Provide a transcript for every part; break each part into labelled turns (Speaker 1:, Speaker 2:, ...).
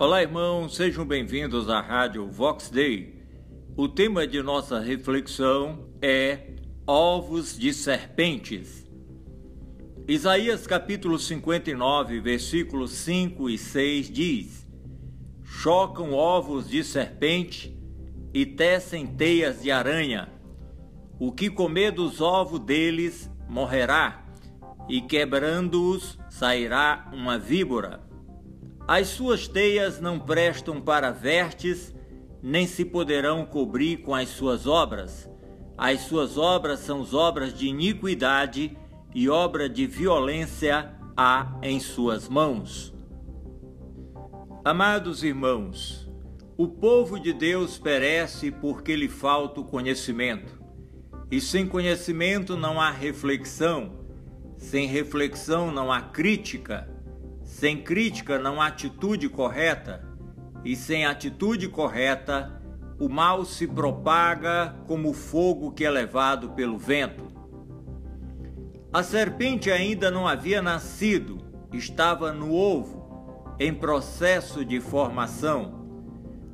Speaker 1: Olá, irmãos, sejam bem-vindos à Rádio Vox Day. O tema de nossa reflexão é ovos de serpentes. Isaías capítulo 59, versículos 5 e 6 diz: Chocam ovos de serpente e tecem teias de aranha. O que comer dos ovos deles morrerá, e quebrando-os sairá uma víbora. As suas teias não prestam para vertes, nem se poderão cobrir com as suas obras. As suas obras são obras de iniquidade e obra de violência há em suas mãos. Amados irmãos, o povo de Deus perece porque lhe falta o conhecimento. E sem conhecimento não há reflexão, sem reflexão não há crítica sem crítica não há atitude correta, e sem atitude correta, o mal se propaga como fogo que é levado pelo vento. A serpente ainda não havia nascido, estava no ovo, em processo de formação,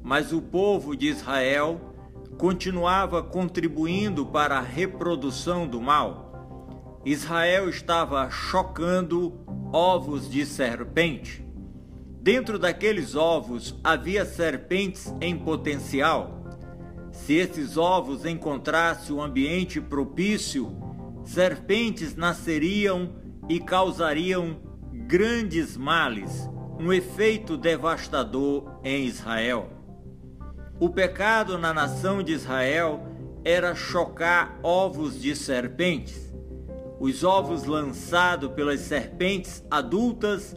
Speaker 1: mas o povo de Israel continuava contribuindo para a reprodução do mal. Israel estava chocando ovos de serpente. Dentro daqueles ovos havia serpentes em potencial. Se esses ovos encontrassem o um ambiente propício, serpentes nasceriam e causariam grandes males, um efeito devastador em Israel. O pecado na nação de Israel era chocar ovos de serpentes os ovos lançados pelas serpentes adultas,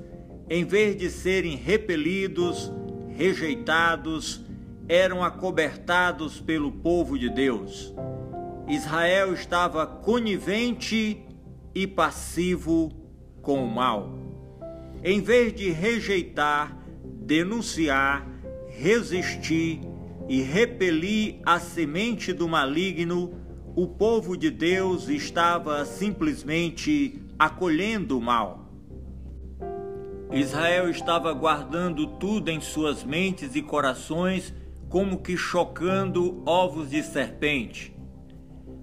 Speaker 1: em vez de serem repelidos, rejeitados, eram acobertados pelo povo de Deus. Israel estava conivente e passivo com o mal. Em vez de rejeitar, denunciar, resistir e repelir a semente do maligno, o povo de Deus estava simplesmente acolhendo o mal. Israel estava guardando tudo em suas mentes e corações, como que chocando ovos de serpente.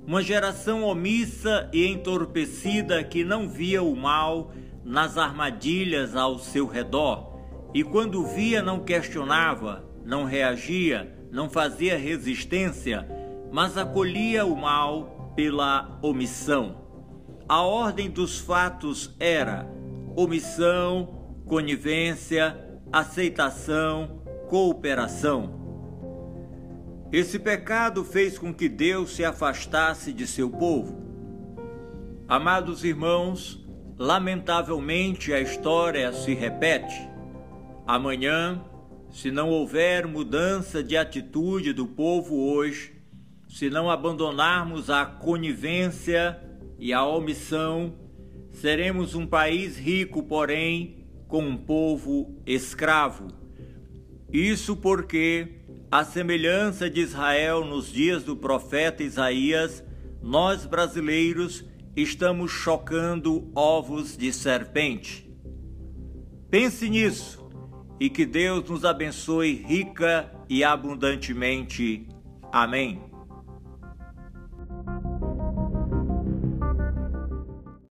Speaker 1: Uma geração omissa e entorpecida que não via o mal nas armadilhas ao seu redor, e quando via não questionava, não reagia, não fazia resistência, mas acolhia o mal pela omissão. A ordem dos fatos era omissão, conivência, aceitação, cooperação. Esse pecado fez com que Deus se afastasse de seu povo. Amados irmãos, lamentavelmente a história se repete. Amanhã, se não houver mudança de atitude do povo hoje, se não abandonarmos a conivência e a omissão, seremos um país rico, porém com um povo escravo. Isso porque, à semelhança de Israel nos dias do profeta Isaías, nós brasileiros estamos chocando ovos de serpente. Pense nisso e que Deus nos abençoe rica e abundantemente. Amém.